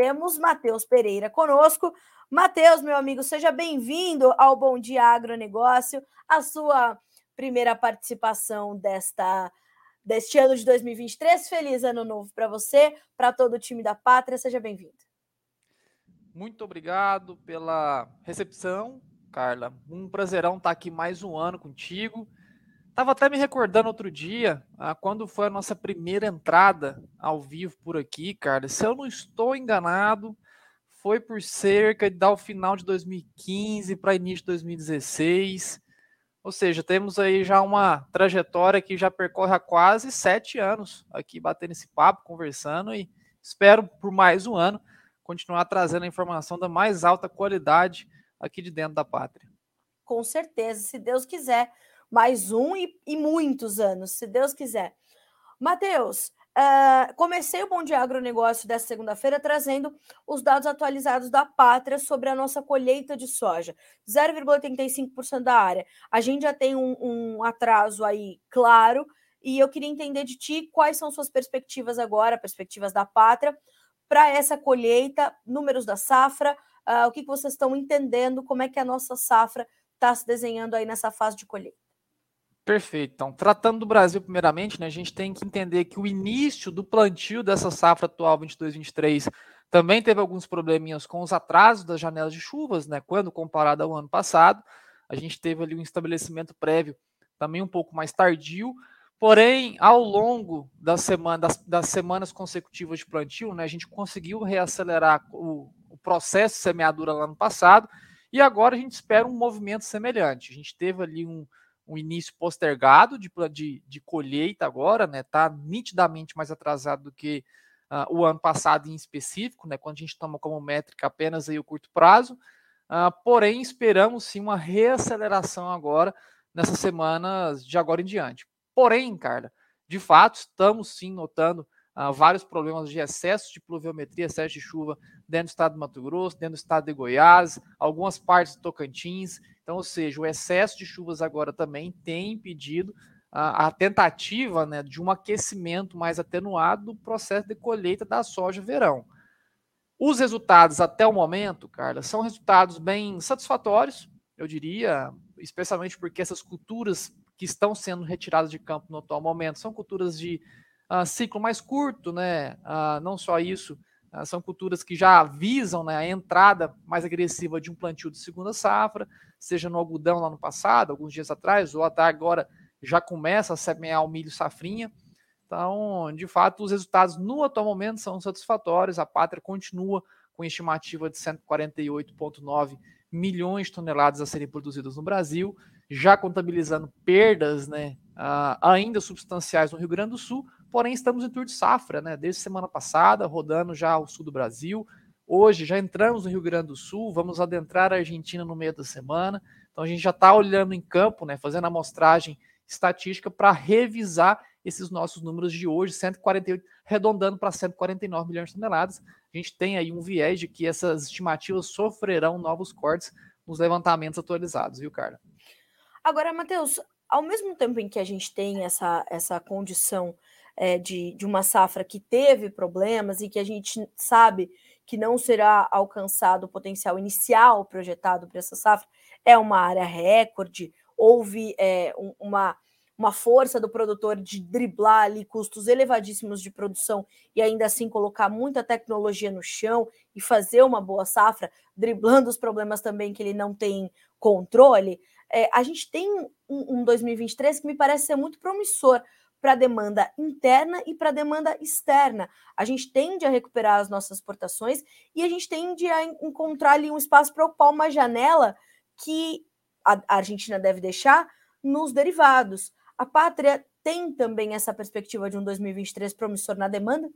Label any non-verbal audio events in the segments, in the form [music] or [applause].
temos Matheus Pereira conosco. Matheus, meu amigo, seja bem-vindo ao Bom Dia Agronegócio, a sua primeira participação desta deste ano de 2023. Feliz ano novo para você, para todo o time da Pátria. Seja bem-vindo. Muito obrigado pela recepção, Carla. Um prazerão estar aqui mais um ano contigo. Tava até me recordando outro dia, ah, quando foi a nossa primeira entrada ao vivo por aqui, cara. Se eu não estou enganado, foi por cerca de dar o final de 2015 para início de 2016. Ou seja, temos aí já uma trajetória que já percorre há quase sete anos aqui batendo esse papo, conversando e espero por mais um ano continuar trazendo a informação da mais alta qualidade aqui de dentro da pátria. Com certeza, se Deus quiser mais um e, e muitos anos, se Deus quiser. Matheus, uh, comecei o Bom Dia Agronegócio dessa segunda-feira trazendo os dados atualizados da Pátria sobre a nossa colheita de soja. 0,85% da área. A gente já tem um, um atraso aí claro e eu queria entender de ti quais são suas perspectivas agora, perspectivas da Pátria, para essa colheita, números da safra, uh, o que, que vocês estão entendendo, como é que a nossa safra está se desenhando aí nessa fase de colheita. Perfeito. Então, tratando do Brasil primeiramente, né, a gente tem que entender que o início do plantio dessa safra atual 22-23 também teve alguns probleminhas com os atrasos das janelas de chuvas, né, quando comparado ao ano passado. A gente teve ali um estabelecimento prévio também um pouco mais tardio, porém, ao longo das, semana, das, das semanas consecutivas de plantio, né, a gente conseguiu reacelerar o, o processo de semeadura lá no passado e agora a gente espera um movimento semelhante. A gente teve ali um um início postergado de, de, de colheita agora, né? Está nitidamente mais atrasado do que uh, o ano passado em específico, né? Quando a gente toma como métrica apenas aí o curto prazo. Uh, porém, esperamos sim uma reaceleração agora nessas semanas de agora em diante. Porém, Carla, de fato, estamos sim notando uh, vários problemas de excesso de pluviometria, excesso de chuva dentro do estado do Mato Grosso, dentro do estado de Goiás, algumas partes do Tocantins. Então, ou seja, o excesso de chuvas agora também tem impedido a, a tentativa né, de um aquecimento mais atenuado do processo de colheita da soja verão. Os resultados até o momento, Carla, são resultados bem satisfatórios, eu diria, especialmente porque essas culturas que estão sendo retiradas de campo no atual momento são culturas de uh, ciclo mais curto, né? Uh, não só isso, são culturas que já visam né, a entrada mais agressiva de um plantio de segunda safra, seja no algodão lá no passado, alguns dias atrás, ou até agora já começa a semear o milho safrinha. Então, de fato, os resultados no atual momento são satisfatórios. A pátria continua com estimativa de 148,9 milhões de toneladas a serem produzidas no Brasil, já contabilizando perdas né, uh, ainda substanciais no Rio Grande do Sul, porém estamos em tour de safra, né? Desde semana passada, rodando já o sul do Brasil. Hoje já entramos no Rio Grande do Sul, vamos adentrar a Argentina no meio da semana. Então a gente já está olhando em campo, né? Fazendo amostragem estatística para revisar esses nossos números de hoje, 148, arredondando para 149 milhões de toneladas. A gente tem aí um viés de que essas estimativas sofrerão novos cortes nos levantamentos atualizados, viu, Carla? Agora, Matheus, ao mesmo tempo em que a gente tem essa, essa condição é, de, de uma safra que teve problemas e que a gente sabe que não será alcançado o potencial inicial projetado para essa safra, é uma área recorde, houve é, um, uma, uma força do produtor de driblar ali custos elevadíssimos de produção e ainda assim colocar muita tecnologia no chão e fazer uma boa safra, driblando os problemas também que ele não tem controle. É, a gente tem um, um 2023 que me parece ser muito promissor para a demanda interna e para a demanda externa. A gente tende a recuperar as nossas exportações e a gente tende a encontrar ali um espaço para ocupar uma janela que a Argentina deve deixar nos derivados. A pátria tem também essa perspectiva de um 2023 promissor na demanda?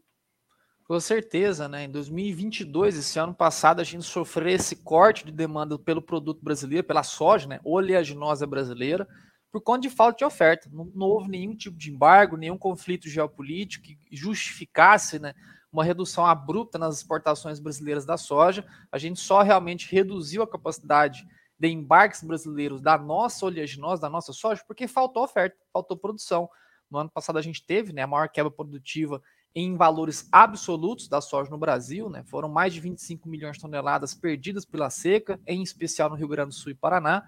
Com certeza, né? Em 2022, esse ano passado, a gente sofreu esse corte de demanda pelo produto brasileiro, pela soja, né? Oleaginosa brasileira por conta de falta de oferta. Não, não, houve nenhum tipo de embargo, nenhum conflito geopolítico que justificasse né, uma redução abrupta nas exportações brasileiras da soja. A gente só realmente reduziu a capacidade de embarques brasileiros da nossa oleaginosa, da nossa soja, porque faltou oferta, faltou produção. No ano passado a gente teve né, a maior quebra produtiva em valores absolutos da soja no Brasil, né? Foram mais de 25 milhões de toneladas perdidas pela seca, em especial no Rio Grande do Sul e Paraná.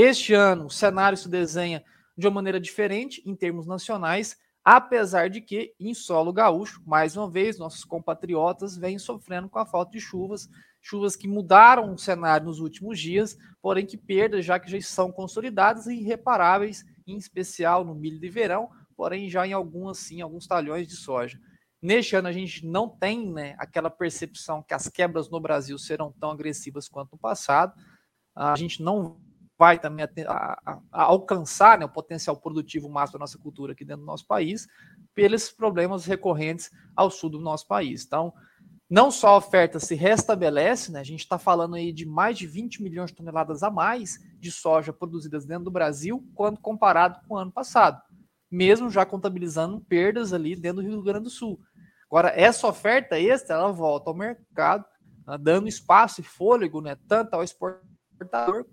Este ano, o cenário se desenha de uma maneira diferente em termos nacionais, apesar de que em solo gaúcho, mais uma vez, nossos compatriotas vêm sofrendo com a falta de chuvas, chuvas que mudaram o cenário nos últimos dias, porém que perdas já que já são consolidadas e irreparáveis, em especial no milho de verão, porém já em algumas sim, alguns talhões de soja. Neste ano a gente não tem né, aquela percepção que as quebras no Brasil serão tão agressivas quanto no passado. A gente não vai também a, a, a alcançar né, o potencial produtivo máximo da nossa cultura aqui dentro do nosso país, pelos problemas recorrentes ao sul do nosso país. Então, não só a oferta se restabelece, né, a gente está falando aí de mais de 20 milhões de toneladas a mais de soja produzidas dentro do Brasil, quando comparado com o ano passado, mesmo já contabilizando perdas ali dentro do Rio Grande do Sul. Agora, essa oferta extra, ela volta ao mercado, né, dando espaço e fôlego, né, tanto ao exportador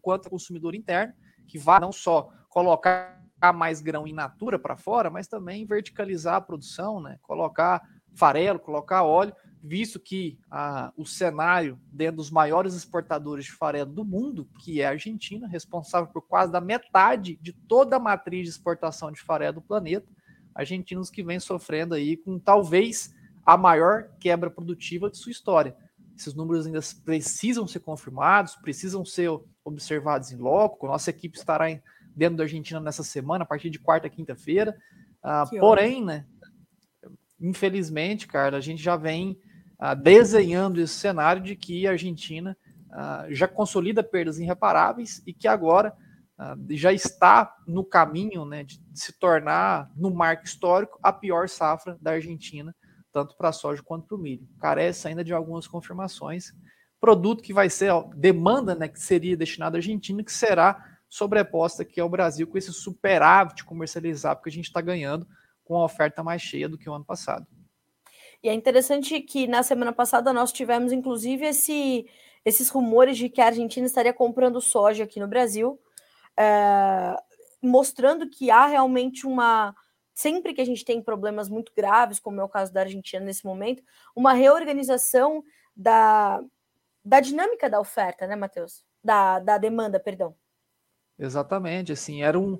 quanto ao consumidor interno, que vai não só colocar mais grão in natura para fora, mas também verticalizar a produção, né, colocar farelo, colocar óleo, visto que ah, o cenário dentro dos maiores exportadores de farelo do mundo, que é a Argentina, responsável por quase da metade de toda a matriz de exportação de farelo do planeta, argentinos que vem sofrendo aí com talvez a maior quebra produtiva de sua história. Esses números ainda precisam ser confirmados, precisam ser observados em loco. Nossa equipe estará em, dentro da Argentina nessa semana, a partir de quarta, quinta-feira. Uh, porém, né, infelizmente, cara, a gente já vem uh, desenhando esse cenário de que a Argentina uh, já consolida perdas irreparáveis e que agora já está no caminho né, de se tornar, no marco histórico, a pior safra da Argentina tanto para a soja quanto para o milho. Carece ainda de algumas confirmações. Produto que vai ser, ó, demanda né, que seria destinado à Argentina, que será sobreposta aqui ao Brasil com esse superávit comercializado que a gente está ganhando com a oferta mais cheia do que o ano passado. E é interessante que na semana passada nós tivemos, inclusive, esse, esses rumores de que a Argentina estaria comprando soja aqui no Brasil, é, mostrando que há realmente uma, sempre que a gente tem problemas muito graves, como é o caso da Argentina nesse momento, uma reorganização da, da dinâmica da oferta, né, Matheus? Da, da demanda, perdão. Exatamente, assim, era um,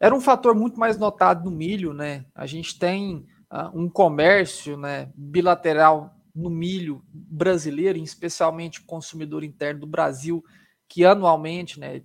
era um fator muito mais notado no milho, né? A gente tem uh, um comércio né, bilateral no milho brasileiro, especialmente o consumidor interno do Brasil, que anualmente né,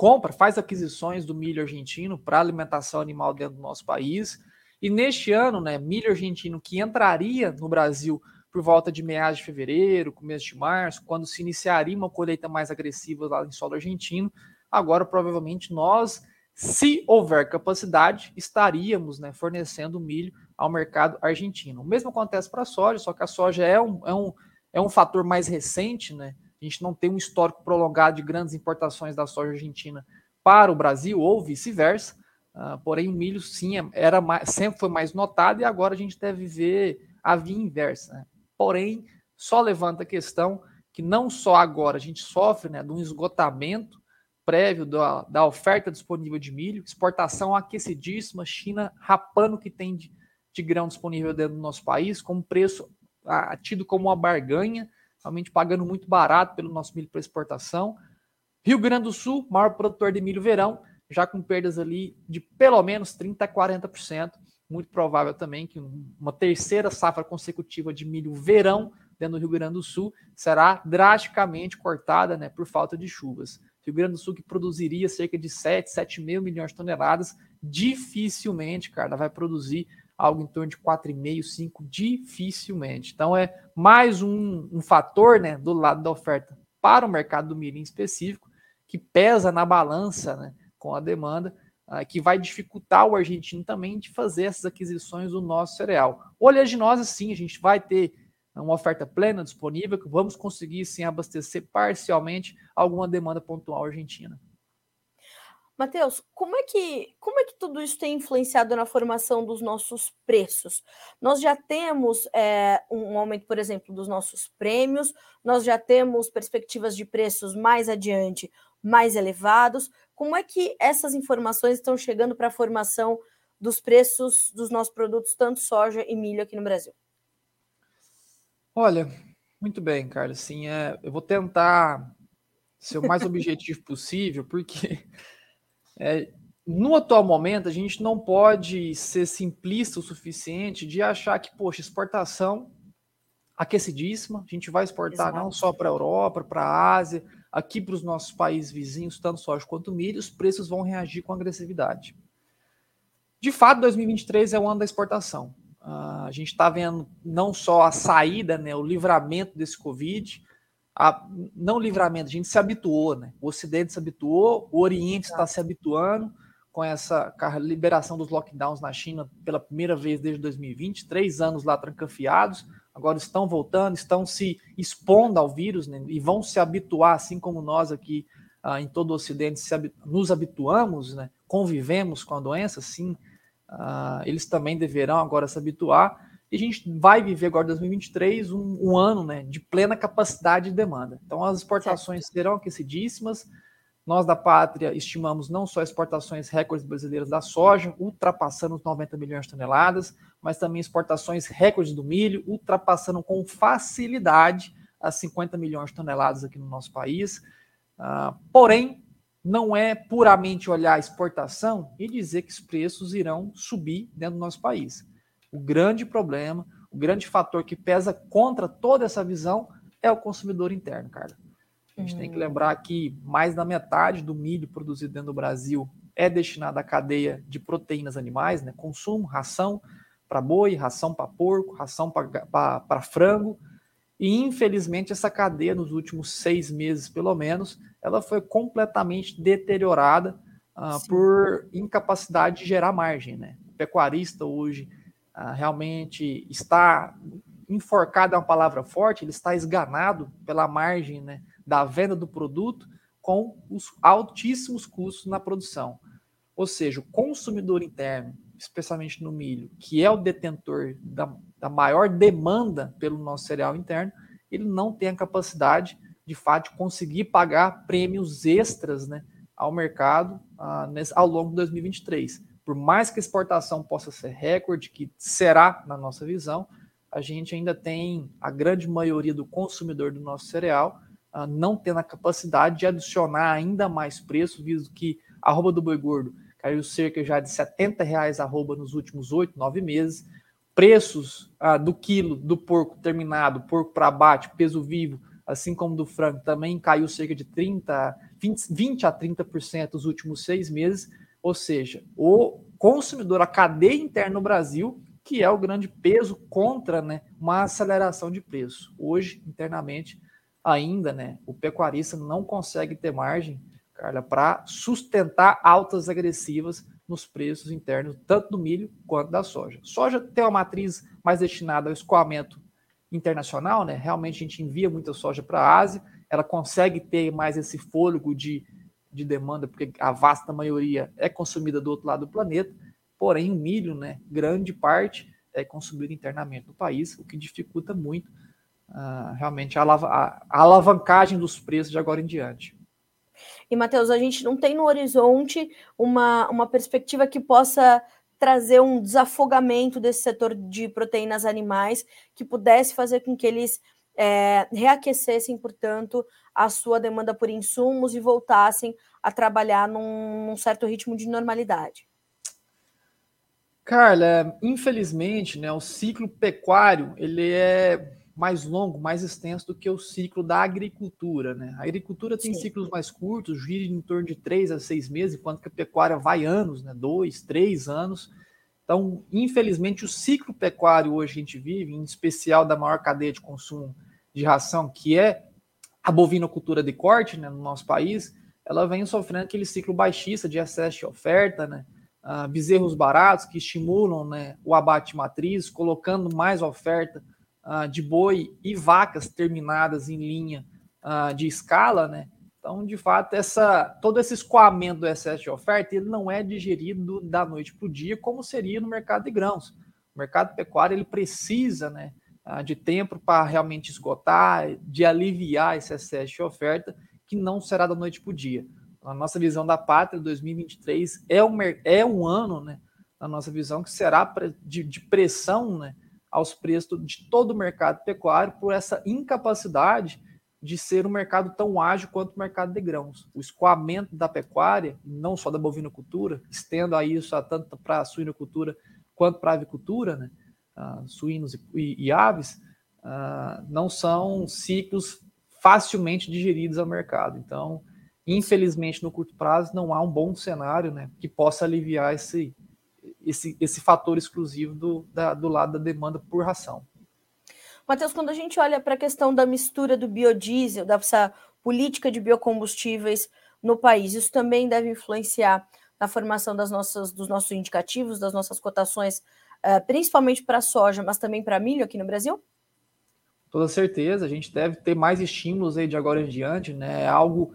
compra, faz aquisições do milho argentino para alimentação animal dentro do nosso país. E neste ano, né, milho argentino que entraria no Brasil por volta de meados de fevereiro, começo de março, quando se iniciaria uma colheita mais agressiva lá em solo argentino, agora provavelmente nós, se houver capacidade, estaríamos né, fornecendo milho ao mercado argentino. O mesmo acontece para a soja, só que a soja é um, é um, é um fator mais recente, né? A gente não tem um histórico prolongado de grandes importações da soja argentina para o Brasil ou vice-versa. Uh, porém, o milho sim é, era mais, sempre foi mais notado e agora a gente deve ver a via inversa. Né? Porém, só levanta a questão que não só agora a gente sofre né, de um esgotamento prévio da, da oferta disponível de milho, exportação aquecidíssima, China rapando o que tem de, de grão disponível dentro do nosso país, com preço ah, tido como uma barganha, realmente pagando muito barato pelo nosso milho para exportação. Rio Grande do Sul, maior produtor de milho verão, já com perdas ali de pelo menos 30% a 40%. Muito provável também que uma terceira safra consecutiva de milho verão dentro do Rio Grande do Sul será drasticamente cortada né, por falta de chuvas. Rio Grande do Sul, que produziria cerca de 7, 7,5 milhões de toneladas, dificilmente, cara, vai produzir algo em torno de 4,5, 5, dificilmente. Então é mais um, um fator né, do lado da oferta para o mercado do milho em específico, que pesa na balança né, com a demanda, uh, que vai dificultar o argentino também de fazer essas aquisições do nosso cereal. Oleaginosa, sim, a gente vai ter uma oferta plena disponível, que vamos conseguir sim abastecer parcialmente alguma demanda pontual argentina. Matheus, como é que como é que tudo isso tem influenciado na formação dos nossos preços? Nós já temos é, um aumento, por exemplo, dos nossos prêmios, nós já temos perspectivas de preços mais adiante mais elevados. Como é que essas informações estão chegando para a formação dos preços dos nossos produtos, tanto soja e milho aqui no Brasil? Olha, muito bem, Carlos. Sim, é, eu vou tentar ser o mais [laughs] objetivo possível, porque é, no atual momento a gente não pode ser simplista o suficiente de achar que, poxa, exportação aquecidíssima, a gente vai exportar Exato. não só para a Europa, para a Ásia, aqui para os nossos países vizinhos, tanto soja quanto milho, os preços vão reagir com agressividade. De fato, 2023 é o ano da exportação. Uh, a gente está vendo não só a saída, né, o livramento desse Covid, a, não livramento, a gente se habituou, né? O Ocidente se habituou, o Oriente está se habituando com essa liberação dos lockdowns na China pela primeira vez desde 2020, três anos lá trancafiados, agora estão voltando, estão se expondo ao vírus né, e vão se habituar, assim como nós aqui uh, em todo o Ocidente nos habituamos, né, convivemos com a doença, sim, uh, eles também deverão agora se habituar. E a gente vai viver agora 2023 um, um ano né, de plena capacidade de demanda. Então as exportações certo. serão aquecidíssimas. Nós da Pátria estimamos não só exportações recordes brasileiras da soja, ultrapassando os 90 milhões de toneladas, mas também exportações recordes do milho, ultrapassando com facilidade as 50 milhões de toneladas aqui no nosso país. Uh, porém, não é puramente olhar a exportação e dizer que os preços irão subir dentro do nosso país. O grande problema, o grande fator que pesa contra toda essa visão é o consumidor interno, cara. A gente tem que hum. lembrar que mais da metade do milho produzido dentro do Brasil é destinado à cadeia de proteínas animais, né? consumo, ração para boi, ração para porco, ração para frango. E infelizmente essa cadeia nos últimos seis meses, pelo menos, ela foi completamente deteriorada uh, por incapacidade de gerar margem. Né? O pecuarista hoje realmente está enforcado, é uma palavra forte, ele está esganado pela margem né, da venda do produto com os altíssimos custos na produção. Ou seja, o consumidor interno, especialmente no milho, que é o detentor da, da maior demanda pelo nosso cereal interno, ele não tem a capacidade de fato, conseguir pagar prêmios extras né, ao mercado uh, nesse, ao longo de 2023. Por mais que a exportação possa ser recorde, que será, na nossa visão, a gente ainda tem a grande maioria do consumidor do nosso cereal uh, não tendo a capacidade de adicionar ainda mais preço, visto que a arroba do boi gordo caiu cerca já de 70 reais a arroba nos últimos oito, nove meses. Preços uh, do quilo do porco terminado, porco para abate, peso vivo, assim como do frango, também caiu cerca de 30, 20, 20 a 30% nos últimos seis meses. Ou seja, o consumidor, a cadeia interna no Brasil, que é o grande peso contra né, uma aceleração de preço. Hoje, internamente, ainda, né, o pecuarista não consegue ter margem, Carla, para sustentar altas agressivas nos preços internos, tanto do milho quanto da soja. Soja tem uma matriz mais destinada ao escoamento internacional, né? Realmente a gente envia muita soja para a Ásia, ela consegue ter mais esse fôlego de, de demanda, porque a vasta maioria é consumida do outro lado do planeta, porém o milho, né, grande parte é consumido internamente no país, o que dificulta muito uh, realmente a, a, a alavancagem dos preços de agora em diante. E, Matheus, a gente não tem no horizonte uma, uma perspectiva que possa trazer um desafogamento desse setor de proteínas animais que pudesse fazer com que eles é, reaquecessem, portanto, a sua demanda por insumos e voltassem a trabalhar num, num certo ritmo de normalidade. Carla, infelizmente, né, o ciclo pecuário ele é mais longo, mais extenso do que o ciclo da agricultura. Né? A agricultura tem Sim. ciclos mais curtos, gira em torno de três a seis meses, enquanto que a pecuária vai anos, né? dois, três anos. Então, infelizmente, o ciclo pecuário hoje que a gente vive, em especial da maior cadeia de consumo de ração, que é a bovinocultura de corte né, no nosso país, ela vem sofrendo aquele ciclo baixista de excesso de oferta, né? Uh, bezerros baratos que estimulam né, o abate matriz, colocando mais oferta uh, de boi e vacas terminadas em linha uh, de escala, né? Então, de fato, essa, todo esse escoamento do excesso de oferta ele não é digerido da noite para o dia, como seria no mercado de grãos. O mercado pecuário ele precisa né, ah, de tempo para realmente esgotar, de aliviar esse excesso de oferta, que não será da noite para o dia. A nossa visão da pátria 2023 é um, é um ano, né, na nossa visão, que será de, de pressão né, aos preços de todo o mercado pecuário por essa incapacidade de ser um mercado tão ágil quanto o mercado de grãos. O escoamento da pecuária, não só da bovinocultura, estendo a isso a tanto para a suinocultura quanto para a avicultura, né? Uh, suínos e, e aves, uh, não são ciclos facilmente digeridos ao mercado. Então, infelizmente, no curto prazo, não há um bom cenário né, que possa aliviar esse, esse, esse fator exclusivo do, da, do lado da demanda por ração. Matheus, quando a gente olha para a questão da mistura do biodiesel, dessa política de biocombustíveis no país, isso também deve influenciar na formação das nossas, dos nossos indicativos, das nossas cotações, uh, principalmente para soja, mas também para milho aqui no Brasil? Toda certeza, a gente deve ter mais estímulos aí de agora em diante, né? É algo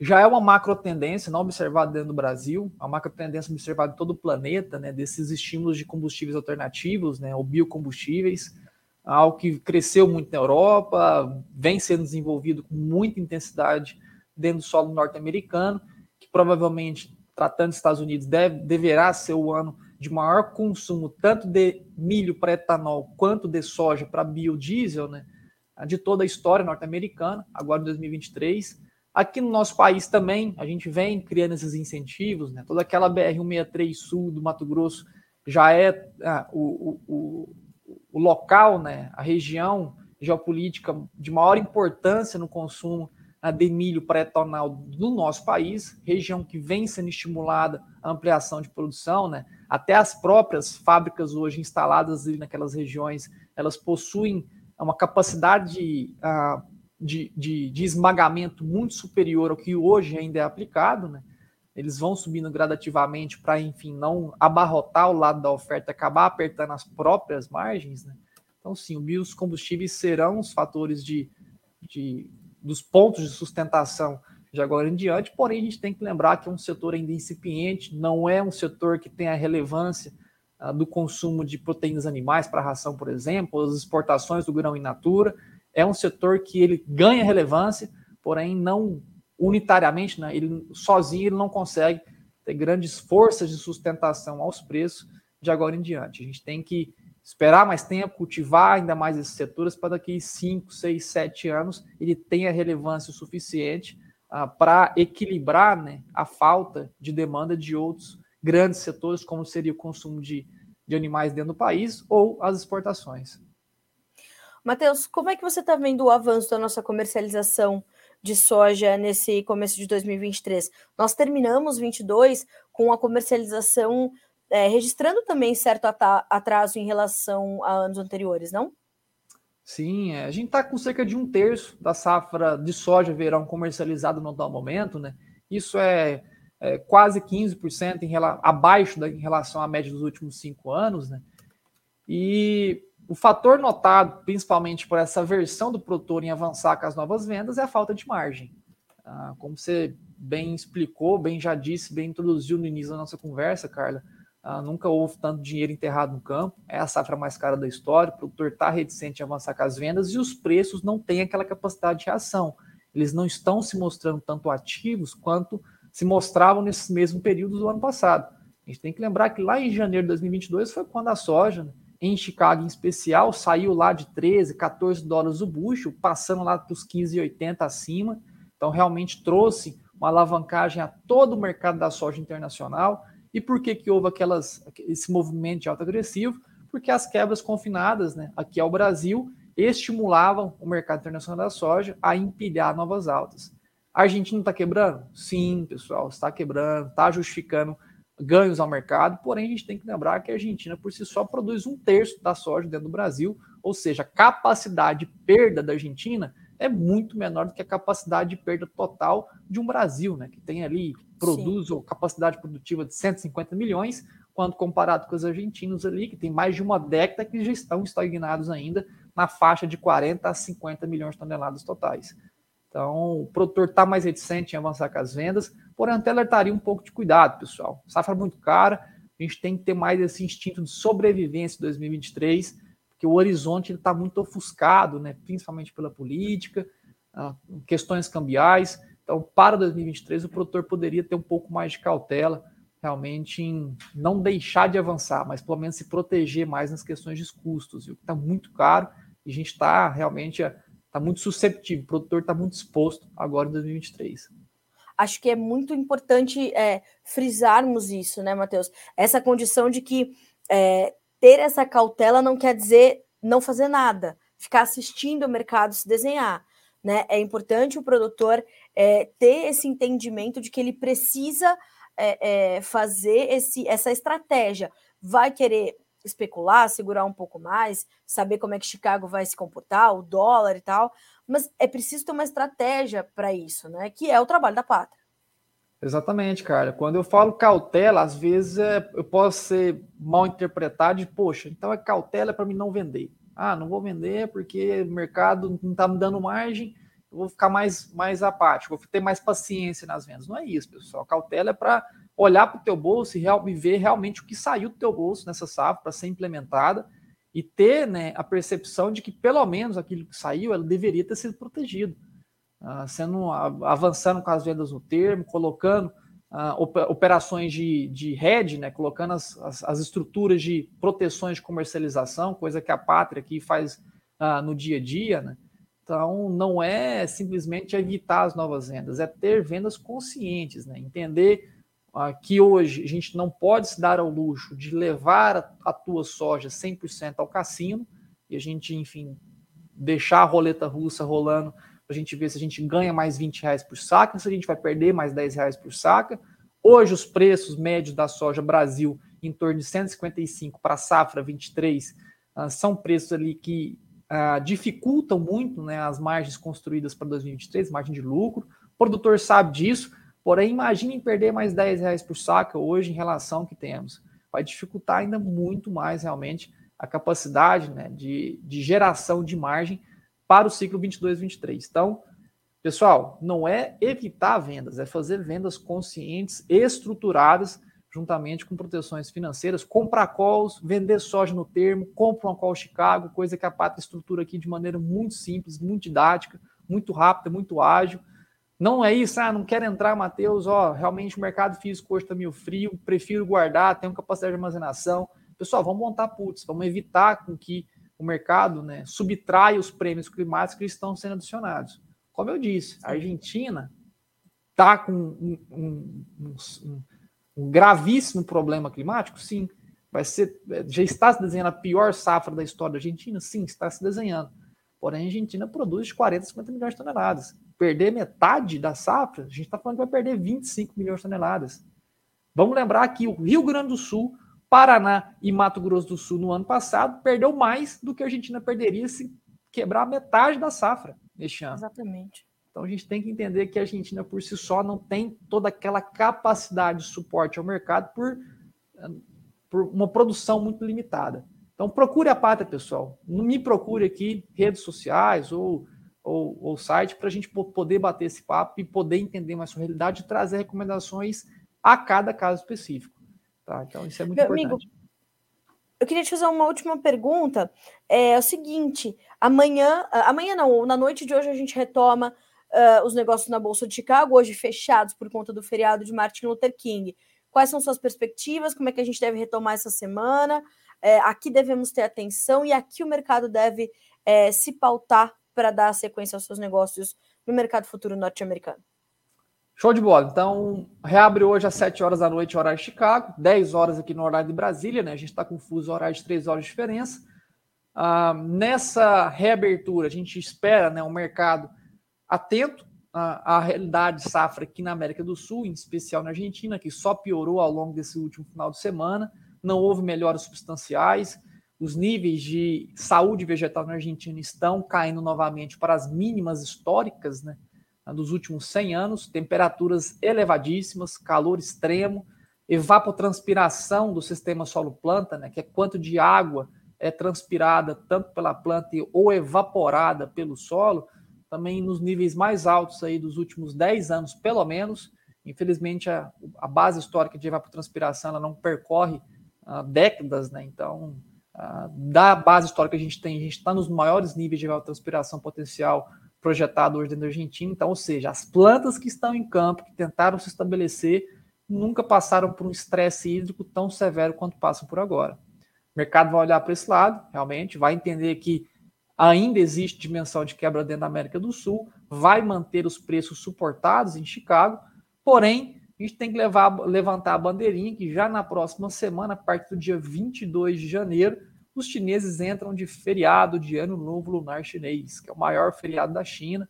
já é uma macro tendência não observada dentro do Brasil, a macro tendência observada em todo o planeta, né, desses estímulos de combustíveis alternativos, né, ou biocombustíveis, algo que cresceu muito na Europa, vem sendo desenvolvido com muita intensidade dentro do solo norte-americano, que provavelmente, tratando dos Estados Unidos, deve, deverá ser o ano de maior consumo tanto de milho para etanol quanto de soja para biodiesel, né, de toda a história norte-americana, agora em 2023. Aqui no nosso país também, a gente vem criando esses incentivos, né? Toda aquela BR-163 Sul do Mato Grosso já é ah, o, o, o, local, né? A região geopolítica de maior importância no consumo ah, de milho pré-etanol do nosso país, região que vem sendo estimulada a ampliação de produção, né? Até as próprias fábricas hoje instaladas ali naquelas regiões, elas possuem uma capacidade de, ah, de, de, de, esmagamento muito superior ao que hoje ainda é aplicado, né? Eles vão subindo gradativamente para, enfim, não abarrotar o lado da oferta, acabar apertando as próprias margens, né? Então, sim, os combustíveis serão os fatores de, de, dos pontos de sustentação de agora em diante, porém a gente tem que lembrar que é um setor ainda incipiente, não é um setor que tem a relevância uh, do consumo de proteínas animais para ração, por exemplo, as exportações do grão in natura, é um setor que ele ganha relevância, porém não unitariamente, né? ele sozinho ele não consegue ter grandes forças de sustentação aos preços de agora em diante. A gente tem que esperar mais tempo, cultivar ainda mais esses setores para daqui 5, 6, 7 anos ele tenha relevância suficiente uh, para equilibrar né, a falta de demanda de outros grandes setores, como seria o consumo de, de animais dentro do país ou as exportações. Matheus, como é que você está vendo o avanço da nossa comercialização de soja nesse começo de 2023? Nós terminamos 22 com a comercialização é, registrando também certo atraso em relação a anos anteriores, não? Sim, é, a gente está com cerca de um terço da safra de soja verão comercializado no atual momento, né? Isso é, é quase 15% em, abaixo da, em relação à média dos últimos cinco anos, né? E o fator notado, principalmente por essa versão do produtor em avançar com as novas vendas, é a falta de margem. Ah, como você bem explicou, bem já disse, bem introduziu no início da nossa conversa, Carla, ah, nunca houve tanto dinheiro enterrado no campo, é a safra mais cara da história, o produtor está reticente em avançar com as vendas e os preços não têm aquela capacidade de reação. Eles não estão se mostrando tanto ativos quanto se mostravam nesse mesmo período do ano passado. A gente tem que lembrar que lá em janeiro de 2022 foi quando a soja, né, em Chicago em especial, saiu lá de 13, 14 dólares o bucho, passando lá para os 15,80 acima. Então, realmente trouxe uma alavancagem a todo o mercado da soja internacional. E por que, que houve aquelas, esse movimento de alto agressivo? Porque as quebras confinadas né, aqui ao Brasil estimulavam o mercado internacional da soja a empilhar novas altas. A Argentina está quebrando? Sim, pessoal, está quebrando, está justificando ganhos ao mercado, porém a gente tem que lembrar que a Argentina por si só produz um terço da soja dentro do Brasil, ou seja, a capacidade de perda da Argentina é muito menor do que a capacidade de perda total de um Brasil, né, que tem ali, produz Sim. capacidade produtiva de 150 milhões, quando comparado com os argentinos ali, que tem mais de uma década que já estão estagnados ainda na faixa de 40 a 50 milhões de toneladas totais. Então, o produtor está mais reticente em avançar com as vendas, porém, até alertaria um pouco de cuidado, pessoal. Safra muito cara, a gente tem que ter mais esse instinto de sobrevivência em 2023, porque o horizonte está muito ofuscado, né, principalmente pela política, ah, questões cambiais. Então, para 2023, o produtor poderia ter um pouco mais de cautela, realmente em não deixar de avançar, mas pelo menos se proteger mais nas questões de custos, viu? Está muito caro e a gente está realmente está muito susceptível, o produtor está muito exposto agora em 2023. Acho que é muito importante é, frisarmos isso, né, Matheus? Essa condição de que é, ter essa cautela não quer dizer não fazer nada, ficar assistindo o mercado se desenhar. Né? É importante o produtor é, ter esse entendimento de que ele precisa é, é, fazer esse, essa estratégia. Vai querer especular, segurar um pouco mais, saber como é que Chicago vai se comportar, o dólar e tal, mas é preciso ter uma estratégia para isso, né? Que é o trabalho da pátria. Exatamente, cara. Quando eu falo cautela, às vezes é, eu posso ser mal interpretado de, poxa, então é cautela para mim não vender. Ah, não vou vender porque o mercado não está me dando margem, eu vou ficar mais, mais apático, vou ter mais paciência nas vendas. Não é isso, pessoal. Cautela é para olhar para o teu bolso e, real, ver realmente o que saiu do teu bolso nessa safra para ser implementada e ter né, a percepção de que pelo menos aquilo que saiu ela deveria ter sido protegido. Uh, sendo avançando com as vendas no termo, colocando uh, operações de, de hedge, né, colocando as, as, as, estruturas de proteções de comercialização, coisa que a Pátria aqui faz uh, no dia a dia. Né? Então, não é simplesmente evitar as novas vendas, é ter vendas conscientes, né? entender que hoje a gente não pode se dar ao luxo de levar a, tua soja 100% ao cassino e a gente, enfim, deixar a roleta russa rolando para a gente ver se a gente ganha mais 20 reais por saca, se a gente vai perder mais 10 reais por saca. Hoje, os preços médios da soja Brasil, em torno de 155 para safra 23, uh, ah, são preços ali que uh, dificultam muito né, as margens construídas para 2023, margem de lucro. O produtor sabe disso, porém, imaginem perder mais 10 reais por saca hoje em relação ao que temos. Vai dificultar ainda muito mais realmente a capacidade né, de, de geração de margem para o ciclo 22-23. Então, pessoal, não é evitar vendas, é fazer vendas conscientes, estruturadas, juntamente com proteções financeiras, comprar calls, vender soja no termo, compra uma call Chicago, coisa que a Pátria estrutura aqui de maneira muito simples, muito didática, muito rápida, muito ágil. Não é isso, ah, não quero entrar, Matheus, ó, realmente o mercado físico hoje está meio frio, prefiro guardar, tenho capacidade de armazenação. Pessoal, vamos montar puts, vamos evitar com que o mercado né, subtrai os prêmios climáticos que estão sendo adicionados. Como eu disse, a Argentina está com um, um, um, um, gravíssimo problema climático? Sim. Vai ser, já está se desenhando a pior safra da história da Argentina? Sim, está se desenhando. Porém, a Argentina produz 40, 50 milhões de toneladas. Perder metade da safra, a gente está falando que vai perder 25 milhões de toneladas. Vamos lembrar que o Rio Grande do Sul Paraná e Mato Grosso do Sul no ano passado perdeu mais do que a Argentina perderia se quebrar metade da safra neste ano. Exatamente. Então a gente tem que entender que a Argentina por si só não tem toda aquela capacidade de suporte ao mercado por, por uma produção muito limitada. Então procure a pátria, pessoal. Não me procure aqui redes sociais ou, ou, ou site para a gente poder bater esse papo e poder entender mais sua realidade e trazer recomendações a cada caso específico. Tá? Então, isso é muito Meu importante. Amigo, eu queria te fazer uma última pergunta. É, o seguinte: amanhã, amanhã não, na noite de hoje a gente retoma uh, os negócios na Bolsa de Chicago, hoje fechados por conta do feriado de Martin Luther King. Quais são suas perspectivas? Como é que a gente deve retomar essa semana? É, aqui devemos ter atenção e aqui o mercado deve é, se pautar para dar sequência aos seus negócios no mercado futuro norte-americano. Show de bola. Então, reabre hoje às 7 horas da noite, horário de Chicago, 10 horas aqui no horário de Brasília, né? A gente está com fuso horário de 3 horas de diferença. Ah, nessa reabertura, a gente espera né, um mercado atento à, à realidade safra aqui na América do Sul, em especial na Argentina, que só piorou ao longo desse último final de semana. Não houve melhoras substanciais. Os níveis de saúde vegetal na Argentina estão caindo novamente para as mínimas históricas, né? dos últimos 100 anos, temperaturas elevadíssimas, calor extremo, evapotranspiração do sistema solo-planta, né, que é quanto de água é transpirada tanto pela planta ou evaporada pelo solo, também nos níveis mais altos aí dos últimos 10 anos, pelo menos. Infelizmente, a, a base histórica de evapotranspiração ela não percorre uh, décadas, né? Então, da base histórica que a gente tem, a gente está nos maiores níveis de evapotranspiração potencial projetado hoje dentro da Argentina. Então, ou seja, as plantas que estão em campo, que tentaram se estabelecer, nunca passaram por um estresse hídrico tão severo quanto passam por agora. O mercado vai olhar para esse lado, realmente, vai entender que ainda existe dimensão de quebra dentro da América do Sul, vai manter os preços suportados em Chicago, porém, a gente tem que levar, levantar a bandeirinha que já na próxima semana, a partir do dia 22 de janeiro, os chineses entram de feriado de Ano Novo Lunar Chinês, que é o maior feriado da China,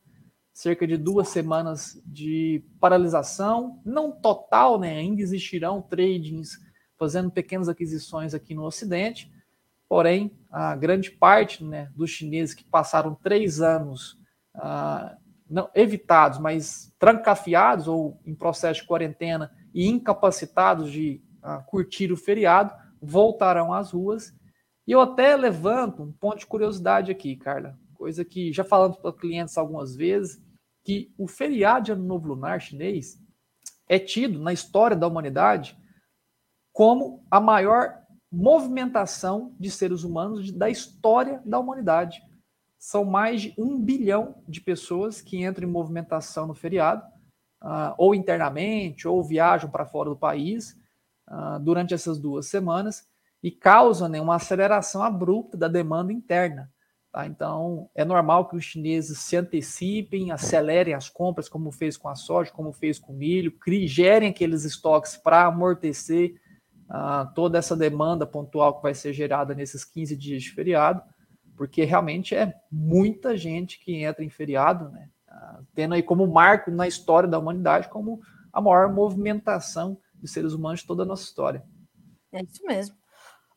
cerca de duas semanas de paralisação, não total, né? Ainda existirão tradings fazendo pequenas aquisições aqui no Ocidente, porém, a grande parte né, dos chineses que passaram três anos ah, não evitados, mas trancafiados ou em processo de quarentena e incapacitados de ah, curtir o feriado, voltarão às ruas. E eu até levanto um ponto de curiosidade aqui, Carla, coisa que já falamos para clientes algumas vezes, que o feriado de Ano Novo Lunar chinês é tido na história da humanidade como a maior movimentação de seres humanos da história da humanidade. São mais de um bilhão de pessoas que entram em movimentação no feriado, uh, ou internamente, ou viajam para fora do país uh, durante essas duas semanas e causam né, uma aceleração abrupta da demanda interna. Tá? Então, é normal que os chineses se antecipem, acelerem as compras, como fez com a soja, como fez com o milho, gerem aqueles estoques para amortecer uh, toda essa demanda pontual que vai ser gerada nesses 15 dias de feriado, porque realmente é muita gente que entra em feriado, né? Uh, tendo aí como marco na história da humanidade como a maior movimentação de seres humanos de toda a nossa história. É isso mesmo.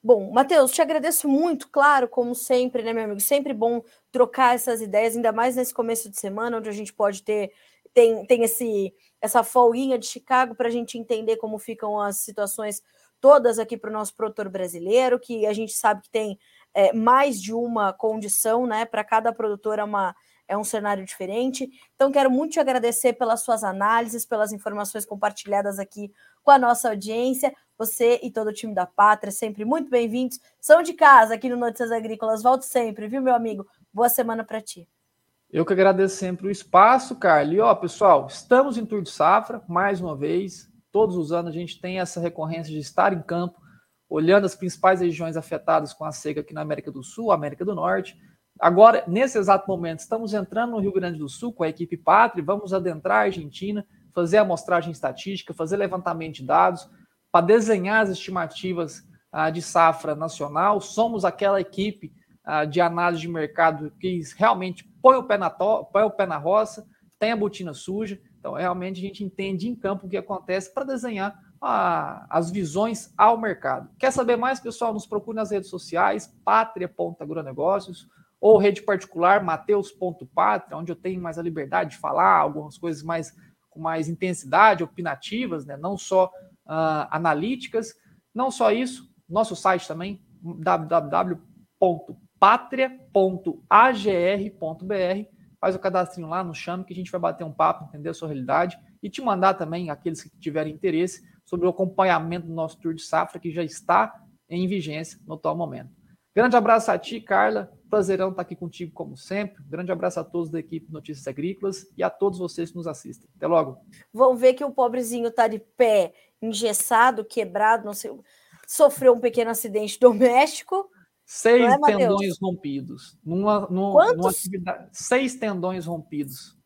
Bom, Matheus, te agradeço muito, claro, como sempre, né, meu amigo? Sempre bom trocar essas ideias, ainda mais nesse começo de semana, onde a gente pode ter tem, tem esse essa folguinha de Chicago para a gente entender como ficam as situações todas aqui para o nosso produtor brasileiro, que a gente sabe que tem é, mais de uma condição, né? Para cada produtor é, uma, é um cenário diferente. Então, quero muito te agradecer pelas suas análises, pelas informações compartilhadas aqui com a nossa audiência. Você e todo o time da Pátria, sempre muito bem-vindos. São de casa aqui no Notícias Agrícolas. Volto sempre, viu, meu amigo? Boa semana para ti. Eu que agradeço sempre o espaço, Carlos. E ó, pessoal, estamos em Tour de Safra, mais uma vez. Todos os anos a gente tem essa recorrência de estar em campo, olhando as principais regiões afetadas com a seca aqui na América do Sul, América do Norte. Agora, nesse exato momento, estamos entrando no Rio Grande do Sul com a equipe Pátria, vamos adentrar a Argentina, fazer a amostragem estatística, fazer levantamento de dados, para desenhar as estimativas ah, de safra nacional. Somos aquela equipe ah, de análise de mercado que realmente põe o pé na, to põe o pé na roça, tem a botina suja. Então, realmente, a gente entende em campo o que acontece para desenhar ah, as visões ao mercado. Quer saber mais, pessoal? Nos procure nas redes sociais, pátria.agronegócios, ou rede particular, mateus.pátria, onde eu tenho mais a liberdade de falar algumas coisas mais com mais intensidade, opinativas, né? não só uh, analíticas. Não só isso, nosso site também, www.patria.agr.br. Faz o cadastrinho lá, nos chame que a gente vai bater um papo, entender a sua realidade e te mandar também, aqueles que tiverem interesse, sobre o acompanhamento do nosso Tour de Safra, que já está em vigência no atual momento. Grande abraço a ti, Carla. Prazerão estar aqui contigo, como sempre. Grande abraço a todos da equipe Notícias Agrícolas e a todos vocês que nos assistem. Até logo. Vão ver que o pobrezinho está de pé engessado, quebrado, não sei, sofreu um pequeno acidente doméstico. Seis é, tendões rompidos. Numa, numa, numa atividade, seis tendões rompidos.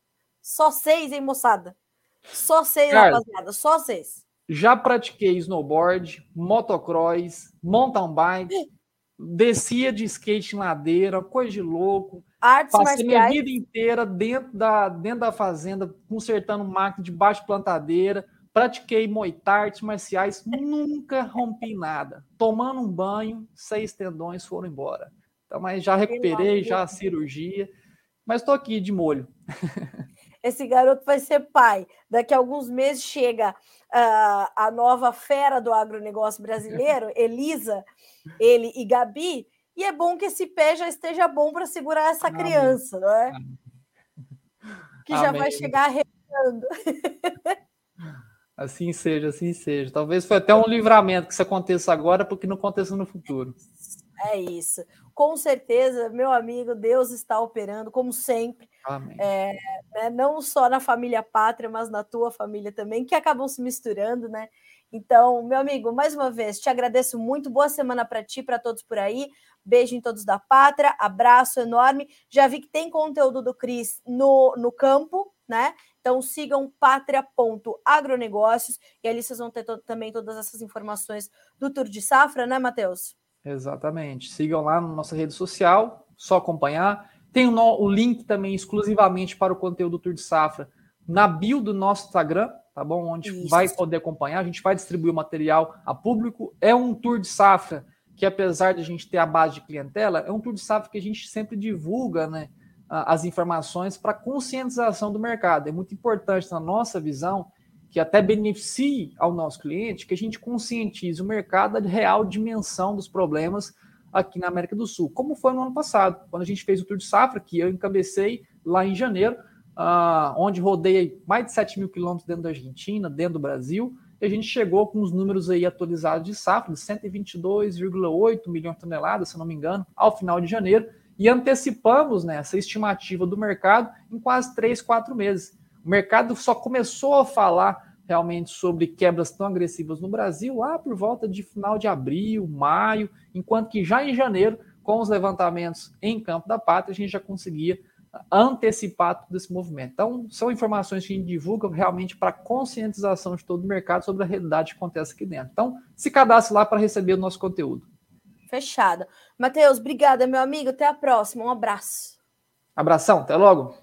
Só seis, hein, moçada? Só seis, Cara, rapaziada, só seis. Já pratiquei snowboard, motocross, mountain bike, descia de skate em ladeira, coisa de louco. Artes Passei minha vida inteira dentro da, dentro da fazenda, consertando máquina de baixo plantadeira Pratiquei Thai, artes marciais, nunca rompi nada. Tomando um banho, seis tendões foram embora. Então, mas já recuperei, já a cirurgia, mas estou aqui de molho. [laughs] Esse garoto vai ser pai. Daqui a alguns meses chega uh, a nova fera do agronegócio brasileiro, [laughs] Elisa, ele e Gabi, e é bom que esse pé já esteja bom para segurar essa Amém. criança, não é? Que já Amém. vai chegar arrebentando. [laughs] Assim seja, assim seja. Talvez foi até um livramento que isso aconteça agora, porque não aconteça no futuro. É isso. Com certeza, meu amigo, Deus está operando, como sempre. É, né, não só na família pátria, mas na tua família também, que acabam se misturando, né? Então, meu amigo, mais uma vez, te agradeço muito. Boa semana para ti, para todos por aí. Beijo em todos da pátria, abraço enorme. Já vi que tem conteúdo do Cris no, no campo, né? Então sigam pátria.agronegócios e ali vocês vão ter to também todas essas informações do Tour de Safra, né, Matheus? Exatamente. Sigam lá na nossa rede social, só acompanhar. Tem o, o link também exclusivamente para o conteúdo do Tour de Safra na bio do nosso Instagram, tá bom? Onde Isso. vai poder acompanhar. A gente vai distribuir o material a público. É um Tour de Safra que, apesar de a gente ter a base de clientela, é um Tour de Safra que a gente sempre divulga, né? as informações para conscientização do mercado. É muito importante, na nossa visão, que até beneficie ao nosso cliente, que a gente conscientize o mercado da real dimensão dos problemas aqui na América do Sul, como foi no ano passado, quando a gente fez o Tour de Safra, que eu encabecei lá em janeiro, uh, onde rodei mais de 7 mil quilômetros dentro da Argentina, dentro do Brasil, e a gente chegou com os números aí atualizados de safra, de 122,8 milhões de toneladas, se não me engano, ao final de janeiro, e antecipamos né, essa estimativa do mercado em quase três, quatro meses. O mercado só começou a falar realmente sobre quebras tão agressivas no Brasil lá por volta de final de abril, maio, enquanto que já em janeiro, com os levantamentos em campo da pátria, a gente já conseguia antecipar todo esse movimento. Então, são informações que a gente divulga realmente para conscientização de todo o mercado sobre a realidade que acontece aqui dentro. Então, se cadastre lá para receber o nosso conteúdo. Fechada. Matheus, obrigada, meu amigo. Até a próxima. Um abraço. Abração, até logo.